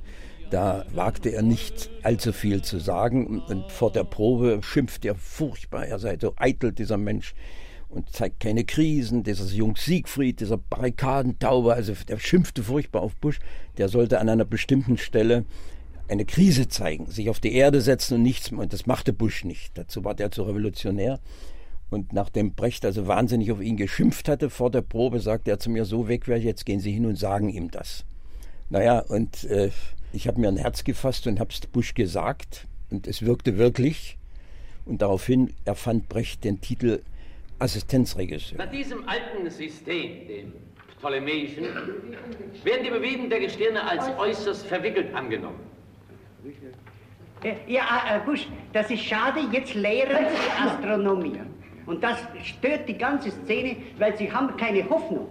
da wagte er nicht allzu viel zu sagen und vor der Probe schimpft er furchtbar, er sei so eitel, dieser Mensch und zeigt keine Krisen. Dieser Jung Siegfried, dieser Barrikadentauber, also der schimpfte furchtbar auf Bush. Der sollte an einer bestimmten Stelle eine Krise zeigen, sich auf die Erde setzen und nichts. Und das machte Bush nicht. Dazu war der zu revolutionär. Und nachdem Brecht also wahnsinnig auf ihn geschimpft hatte vor der Probe, sagte er zu mir, so weg wäre jetzt gehen Sie hin und sagen ihm das. Naja, und äh, ich habe mir ein Herz gefasst und habe es Bush gesagt. Und es wirkte wirklich. Und daraufhin erfand Brecht den Titel Assistenzregisseur. Nach diesem alten System, dem Ptolemäischen, werden die Bewegungen der Gestirne als äußerst verwickelt angenommen. Ja, äh, Busch, das ist schade, jetzt lehren Sie Astronomie. Und das stört die ganze Szene, weil Sie haben keine Hoffnung.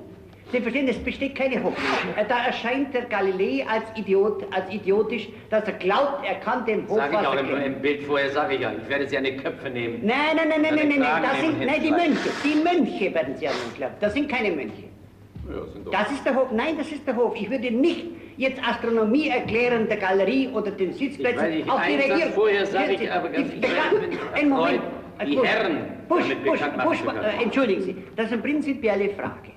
Sie verstehen, es besteht keine Hoffnung. Äh, Da erscheint der Galilei als Idiot, als idiotisch, dass er glaubt, er kann den Sag ich auch Hochwasser im, im Bild vorher, sage ich ja, ich werde sie an die Köpfe nehmen. Nein, nein, nein, nein, nein, nein, das sind, nein, die. Mönche, die Mönche werden Sie an den glauben. Das sind keine Mönche. Ja, sind doch- Das ist der Hof. Nein, das ist der Hof. Ich würde nicht jetzt Astronomie erklären, der Galerie oder den Sitzplätzen. Ich weiß nicht, auch die einen Satz Regierung. vorher sage ich aber ganz- ich Ein Moment. die Busch, Herren Busch, Busch, Busch, können. äh, entschuldigen Sie, das ist eine prinzipielle Frage.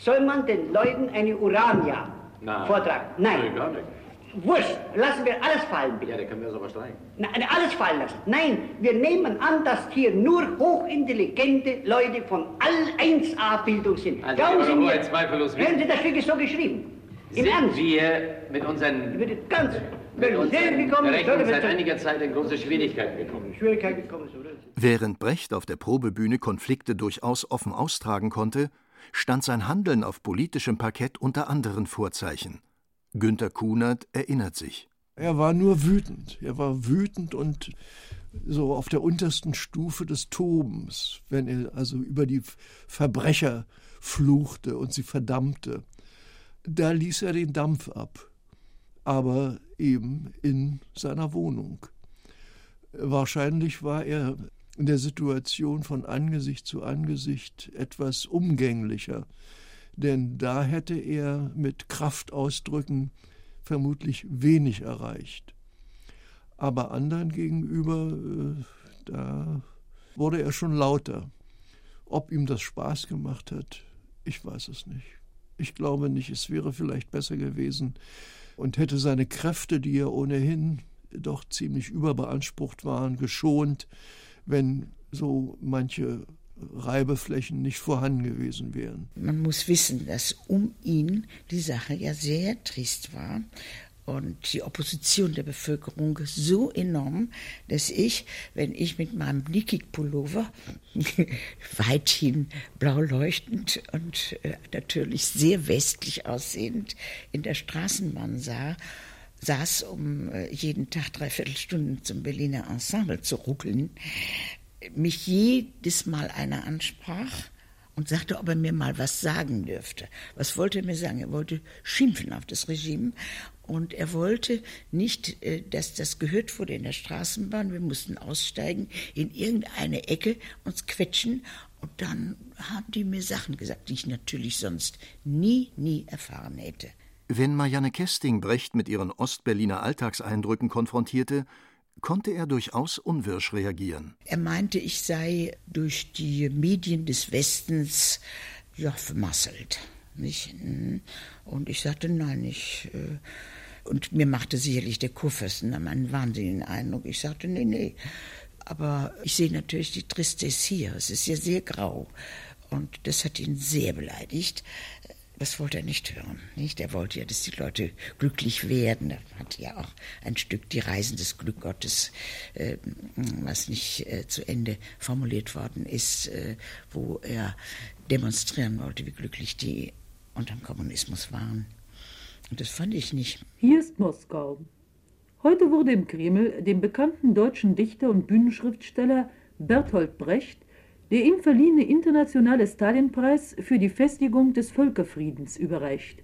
Soll man den Leuten eine Urania Nein. vortragen? Nein. Nee, gar nicht. Wurscht, lassen wir alles fallen, bitte. Ja, der kann mir das aber streichen. Nein, alles fallen lassen. Nein, wir nehmen an, dass hier nur hochintelligente Leute von all 1A-Bildung sind. Also, Glauben Sie mir, zweifellos hören Sie, das Stück ist so geschrieben. Im Sind Ernst. wir mit unseren, Ich würde ganz, mit unseren gekommen seit einiger Zeit in große Schwierigkeiten gekommen. Schwierigkeiten gekommen sind. Während Brecht auf der Probebühne Konflikte durchaus offen austragen konnte, stand sein Handeln auf politischem Parkett unter anderen Vorzeichen. Günter Kunert erinnert sich. Er war nur wütend. Er war wütend und so auf der untersten Stufe des Tobens, wenn er also über die Verbrecher fluchte und sie verdammte. Da ließ er den Dampf ab, aber eben in seiner Wohnung. Wahrscheinlich war er in der Situation von Angesicht zu Angesicht etwas umgänglicher, denn da hätte er mit Kraftausdrücken vermutlich wenig erreicht. Aber anderen gegenüber, äh, da wurde er schon lauter. Ob ihm das Spaß gemacht hat, ich weiß es nicht. Ich glaube nicht, es wäre vielleicht besser gewesen und hätte seine Kräfte, die ja ohnehin doch ziemlich überbeansprucht waren, geschont, wenn so manche Reibeflächen nicht vorhanden gewesen wären. Man muss wissen, dass um ihn die Sache ja sehr trist war und die Opposition der Bevölkerung so enorm, dass ich, wenn ich mit meinem Nikik-Pullover, weithin blau leuchtend und äh, natürlich sehr westlich aussehend, in der Straßenbahn sah, saß, um äh, jeden Tag dreiviertel Stunden zum Berliner Ensemble zu ruckeln, mich jedes Mal einer ansprach und sagte, ob er mir mal was sagen dürfte. Was wollte er mir sagen? Er wollte schimpfen auf das Regime und er wollte nicht, äh, dass das gehört wurde in der Straßenbahn. Wir mussten aussteigen, in irgendeine Ecke uns quetschen und dann haben die mir Sachen gesagt, die ich natürlich sonst nie, nie erfahren hätte. Wenn Marianne Kesting Brecht mit ihren Ostberliner Alltagseindrücken konfrontierte, konnte er durchaus unwirsch reagieren. Er meinte, ich sei durch die Medien des Westens ja, vermasselt. Nicht? Und ich sagte, nein, ich. Äh, und mir machte sicherlich der Kurfürsten einen wahnsinnigen Eindruck. Ich sagte, nee, nee. Aber ich sehe natürlich die Tristesse hier. Es ist ja sehr grau. Und das hat ihn sehr beleidigt. Das wollte er nicht hören. Nicht? Er wollte ja, dass die Leute glücklich werden. Er hat ja auch ein Stück die Reisen des Glück Gottes, äh, was nicht äh, zu Ende formuliert worden ist, äh, wo er demonstrieren wollte, wie glücklich die unter dem Kommunismus waren. Und das fand ich nicht. Hier ist Moskau. Heute wurde im Kreml dem bekannten deutschen Dichter und Bühnenschriftsteller Bertolt Brecht der ihm verliehene internationale Stalinpreis für die Festigung des Völkerfriedens überreicht.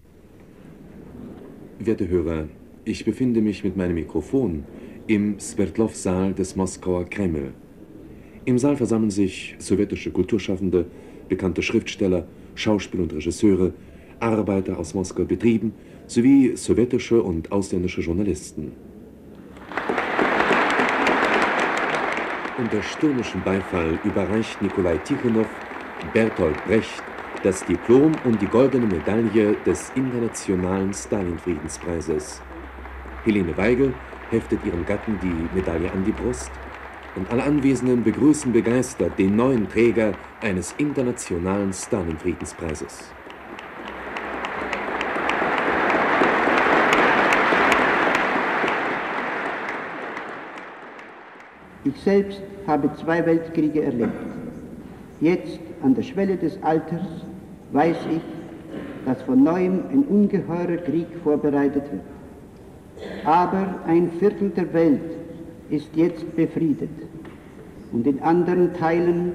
Werte Hörer, ich befinde mich mit meinem Mikrofon im Sverdlov-Saal des Moskauer Kreml. Im Saal versammeln sich sowjetische Kulturschaffende, bekannte Schriftsteller, Schauspieler und Regisseure, Arbeiter aus Moskauer Betrieben sowie sowjetische und ausländische Journalisten. Unter stürmischem Beifall überreicht Nikolai Tichonow Bertolt Brecht das Diplom und die goldene Medaille des Internationalen Stalin-Friedenspreises. Helene Weigel heftet ihrem Gatten die Medaille an die Brust und alle Anwesenden begrüßen begeistert den neuen Träger eines Internationalen Stalin-Friedenspreises. Ich selbst habe zwei Weltkriege erlebt. Jetzt, an der Schwelle des Alters, weiß ich, dass von neuem ein ungeheurer Krieg vorbereitet wird. Aber ein Viertel der Welt ist jetzt befriedet und in anderen Teilen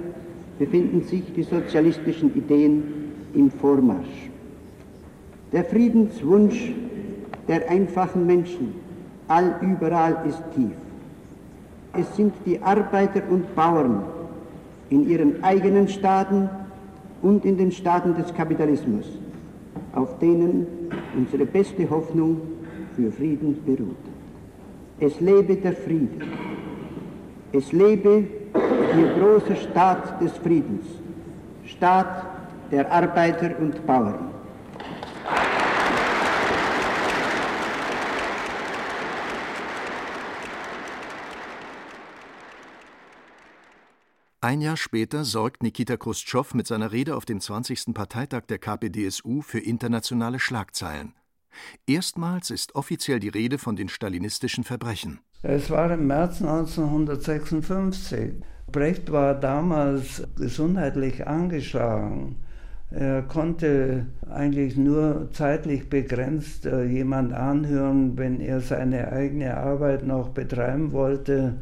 befinden sich die sozialistischen Ideen im Vormarsch. Der Friedenswunsch der einfachen Menschen allüberall ist tief es sind die Arbeiter und Bauern in ihren eigenen Staaten und in den Staaten des Kapitalismus, auf denen unsere beste Hoffnung für Frieden beruht. Es lebe der Friede. Es lebe der große Staat des Friedens, Staat der Arbeiter und Bauern. Ein Jahr später sorgt Nikita Khrushchev mit seiner Rede auf dem 20. Parteitag der KPDSU für internationale Schlagzeilen. Erstmals ist offiziell die Rede von den stalinistischen Verbrechen. Es war im März 1956. Brecht war damals gesundheitlich angeschlagen. Er konnte eigentlich nur zeitlich begrenzt äh, jemand anhören, wenn er seine eigene Arbeit noch betreiben wollte.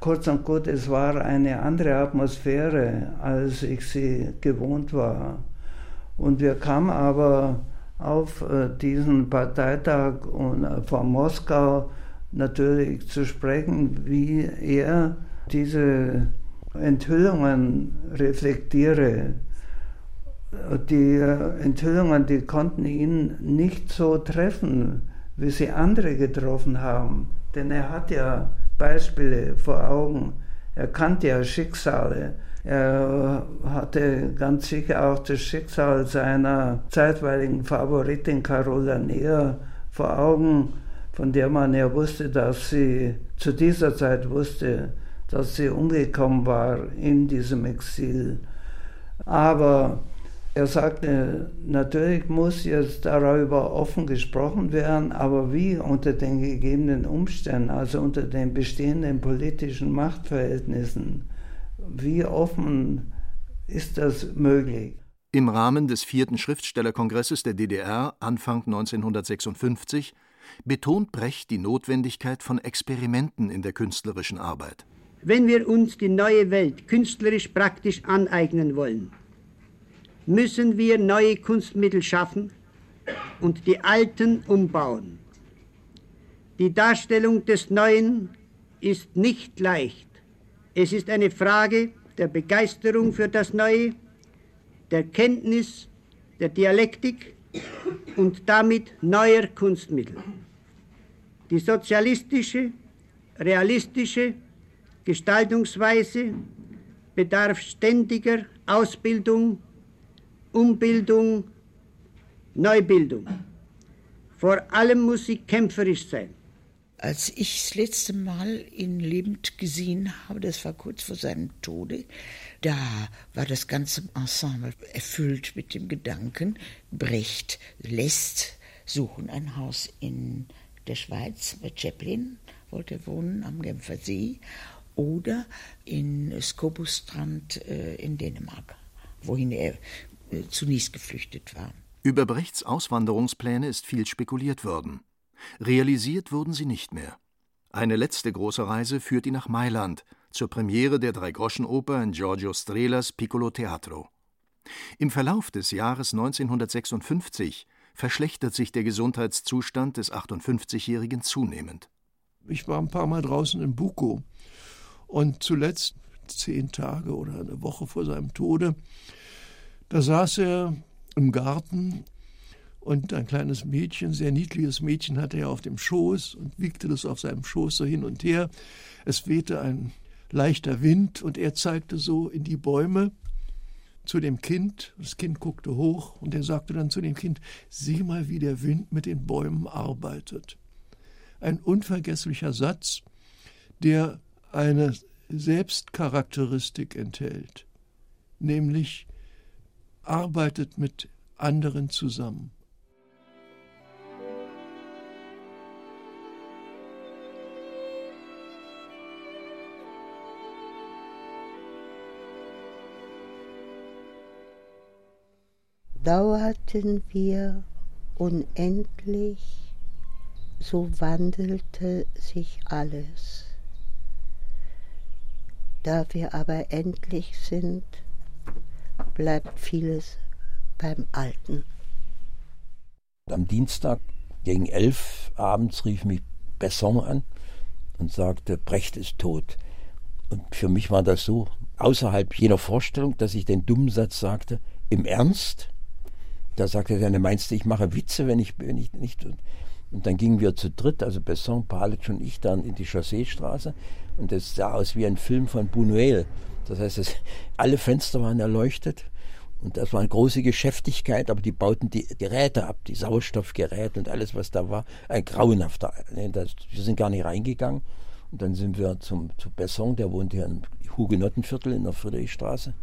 Kurz und gut, es war eine andere Atmosphäre, als ich sie gewohnt war. Und wir kamen aber auf äh, diesen Parteitag und äh, von Moskau natürlich zu sprechen, wie er diese Enthüllungen reflektiere. Die äh, Enthüllungen, die konnten ihn nicht so treffen, wie sie andere getroffen haben. Denn er hat ja Beispiele vor Augen. Er kannte ja Schicksale. Er hatte ganz sicher auch das Schicksal seiner zeitweiligen Favoritin Carola Neher vor Augen, von der man ja wusste, dass sie zu dieser Zeit wusste, dass sie umgekommen war in diesem Exil. Aber er sagte, natürlich muss jetzt darüber offen gesprochen werden, aber wie unter den gegebenen Umständen, also unter den bestehenden politischen Machtverhältnissen, wie offen ist das möglich? Im Rahmen des vierten Schriftstellerkongresses der DDR Anfang 1956 betont Brecht die Notwendigkeit von Experimenten in der künstlerischen Arbeit. Wenn wir uns die neue Welt künstlerisch praktisch aneignen wollen, müssen wir neue Kunstmittel schaffen und die alten umbauen. Die Darstellung des Neuen ist nicht leicht. Es ist eine Frage der Begeisterung für das Neue, der Kenntnis, der Dialektik und damit neuer Kunstmittel. Die sozialistische, realistische Gestaltungsweise bedarf ständiger Ausbildung, Umbildung, Neubildung. Vor allem muss sie kämpferisch sein. Als ich das letzte Mal ihn lebend gesehen habe, das war kurz vor seinem Tode, da war das ganze Ensemble erfüllt mit dem Gedanken, Brecht lässt suchen ein Haus in der Schweiz bei Chaplin, wollte er wohnen am Genfer See, oder in Skobustrand äh, in Dänemark, wohin er zunächst geflüchtet war. Über Brechts Auswanderungspläne ist viel spekuliert worden. Realisiert wurden sie nicht mehr. Eine letzte große Reise führt ihn nach Mailand, zur Premiere der Dreigroschenoper in Giorgio Strelas Piccolo Teatro. Im Verlauf des Jahres 1956 verschlechtert sich der Gesundheitszustand des 58-Jährigen zunehmend. Ich war ein paar Mal draußen in Buko und zuletzt zehn Tage oder eine Woche vor seinem Tode, da saß er im Garten und ein kleines Mädchen, sehr niedliches Mädchen, hatte er auf dem Schoß und wiegte das auf seinem Schoß so hin und her. Es wehte ein leichter Wind und er zeigte so in die Bäume zu dem Kind. Das Kind guckte hoch und er sagte dann zu dem Kind: Sieh mal, wie der Wind mit den Bäumen arbeitet. Ein unvergesslicher Satz, der eine Selbstcharakteristik enthält, nämlich arbeitet mit anderen zusammen. dauerten wir unendlich, so wandelte sich alles. Da wir aber endlich sind, bleibt vieles beim Alten. Am Dienstag gegen elf abends rief mich Besson an und sagte, Brecht ist tot. Und für mich war das so außerhalb jener Vorstellung, dass ich den dummen Satz sagte, im Ernst? Da sagte er, meinst du, ich mache Witze, wenn ich, wenn ich nicht. Und dann gingen wir zu dritt, also Besson, Palic und ich, dann in die Chausseestraße. Und es sah aus wie ein Film von Buñuel. Das heißt, es, alle Fenster waren erleuchtet. Und das war eine große Geschäftigkeit, aber die bauten die Geräte ab, die Sauerstoffgeräte und alles, was da war. Ein grauenhafter. Das, wir sind gar nicht reingegangen. Und dann sind wir zum, zu Besson, der wohnt hier im Hugenottenviertel in der Friedrichstraße.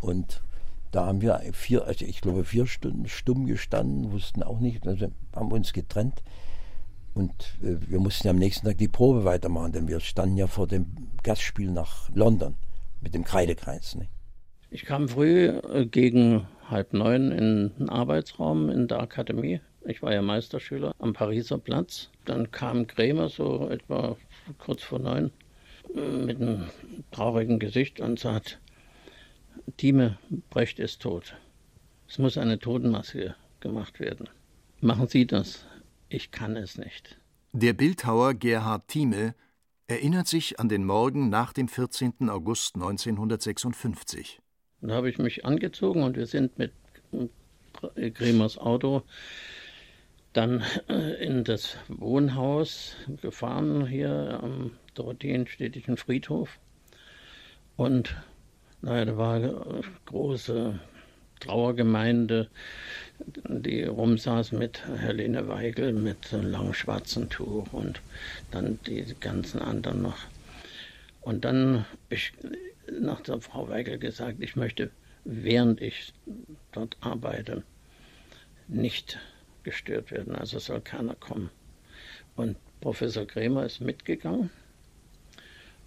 Und da haben wir vier, also ich glaube vier Stunden stumm gestanden, wussten auch nicht, also haben uns getrennt. Und äh, wir mussten am nächsten Tag die Probe weitermachen, denn wir standen ja vor dem Gastspiel nach London mit dem Kreidekreis. Ne? Ich kam früh äh, gegen halb neun in den Arbeitsraum in der Akademie. Ich war ja Meisterschüler am Pariser Platz. Dann kam Krämer so etwa kurz vor neun äh, mit einem traurigen Gesicht und sagt, Thieme Brecht ist tot. Es muss eine Totenmaske gemacht werden. Machen Sie das. Ich kann es nicht. Der Bildhauer Gerhard Thieme erinnert sich an den Morgen nach dem 14. August 1956. Da habe ich mich angezogen und wir sind mit Kremers Auto dann äh, in das Wohnhaus gefahren hier am Dorotheenstädtischen Friedhof. Und naja, da war eine große Trauergemeinde, die rumsaß mit Helene Weigel mit einem langen schwarzen Tuch und dann die ganzen anderen noch. Und dann habe ich nach der Frau Weigel gesagt, ich möchte, während ich dort arbeite, nicht gestört werden, also soll keiner kommen. Und Professor Krämer ist mitgegangen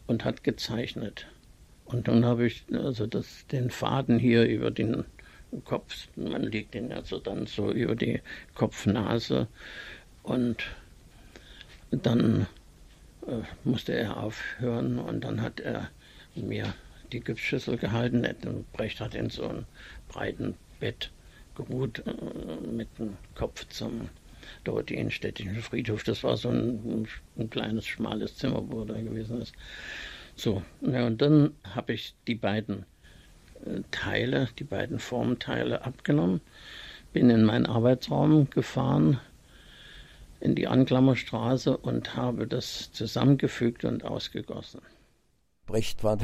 und hat gezeichnet. Und dann habe ich also das, den Faden hier über den Kopf, man legt den also dann so über die Kopfnase und dann äh, musste er aufhören und dann hat er mir die Gipsschüssel gehalten. Brecht hat in so einem breiten Bett geruht äh, mit dem Kopf zum Dorotheenstädtischen Friedhof. Das war so ein, ein kleines, schmales Zimmer, wo er gewesen ist. So, ja, und dann habe ich die beiden Teile, die beiden Formteile abgenommen, bin in meinen Arbeitsraum gefahren, in die Anklammerstraße und habe das zusammengefügt und ausgegossen. Brecht war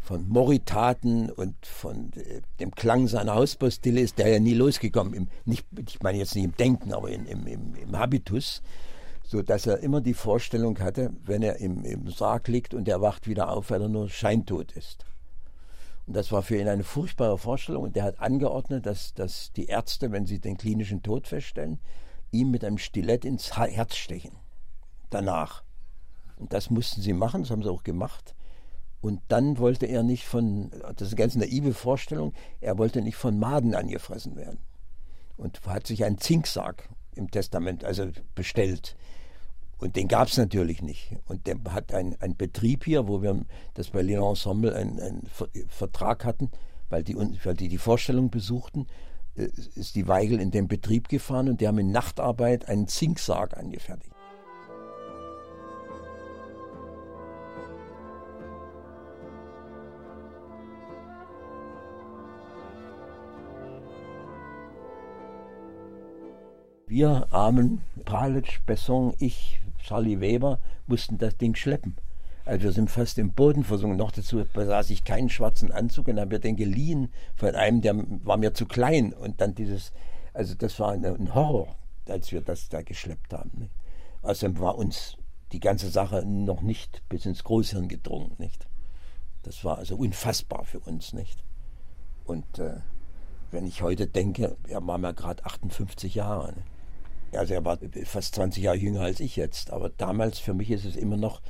von Moritaten und von äh, dem Klang seiner Hausbaustille ist der ja nie losgekommen. Im, nicht, ich meine jetzt nicht im Denken, aber in, im, im, im Habitus, so dass er immer die Vorstellung hatte, wenn er im, im Sarg liegt und er wacht wieder auf, weil er nur scheintot ist. Und das war für ihn eine furchtbare Vorstellung. Und er hat angeordnet, dass, dass die Ärzte, wenn sie den klinischen Tod feststellen, ihm mit einem Stilett ins Herz stechen. Danach. Und das mussten sie machen, das haben sie auch gemacht. Und dann wollte er nicht von, das ist eine ganz naive Vorstellung, er wollte nicht von Maden angefressen werden. Und hat sich einen Zinksarg im Testament also bestellt. Und den gab es natürlich nicht. Und der hat einen Betrieb hier, wo wir das Berliner Ensemble einen, einen Vertrag hatten, weil die, weil die die Vorstellung besuchten, äh, ist die Weigel in den Betrieb gefahren und die haben in Nachtarbeit einen Zinksarg angefertigt. Wir armen Palitsch, Besson, ich, Charlie Weber mussten das Ding schleppen. Also wir sind fast im Boden versunken. Noch dazu besaß ich keinen schwarzen Anzug und haben wir den geliehen von einem, der war mir zu klein. Und dann dieses, also das war ein Horror, als wir das da geschleppt haben. Nicht? Also war uns die ganze Sache noch nicht bis ins Großhirn gedrungen, nicht? Das war also unfassbar für uns, nicht? Und äh, wenn ich heute denke, er war mir gerade 58 Jahre. Nicht? Also er war fast 20 Jahre jünger als ich jetzt, aber damals für mich ist es immer noch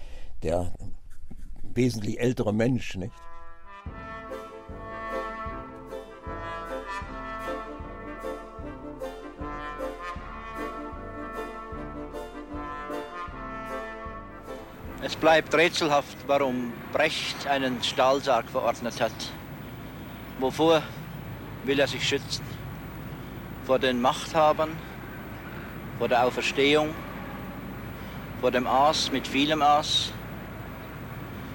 der wesentlich ältere Mensch, nicht? Es bleibt rätselhaft, warum Brecht einen Stahlsarg verordnet hat. Wovor will er sich schützen? Vor den Machthabern vor der Auferstehung, vor dem Aas mit vielem Aas.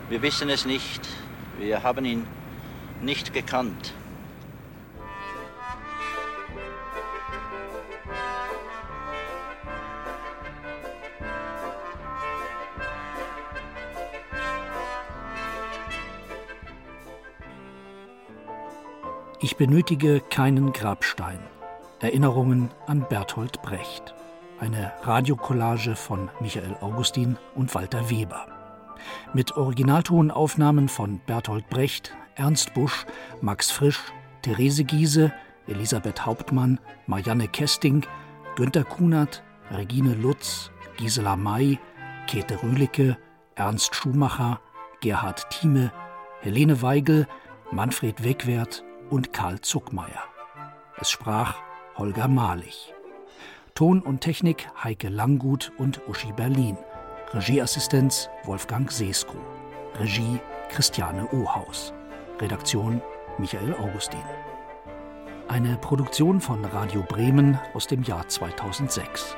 Wir wissen es nicht, wir haben ihn nicht gekannt. Ich benötige keinen Grabstein. Erinnerungen an Bertolt Brecht eine Radiokollage von Michael Augustin und Walter Weber. Mit Originaltonaufnahmen von Bertolt Brecht, Ernst Busch, Max Frisch, Therese Giese, Elisabeth Hauptmann, Marianne Kesting, Günter Kunert, Regine Lutz, Gisela May, Käthe Rühlicke, Ernst Schumacher, Gerhard Thieme, Helene Weigel, Manfred Wegwert und Karl Zuckmeier. Es sprach Holger Malich. Ton und Technik Heike Langgut und Uschi Berlin. Regieassistenz Wolfgang Seesko. Regie Christiane Ohaus. Redaktion Michael Augustin. Eine Produktion von Radio Bremen aus dem Jahr 2006.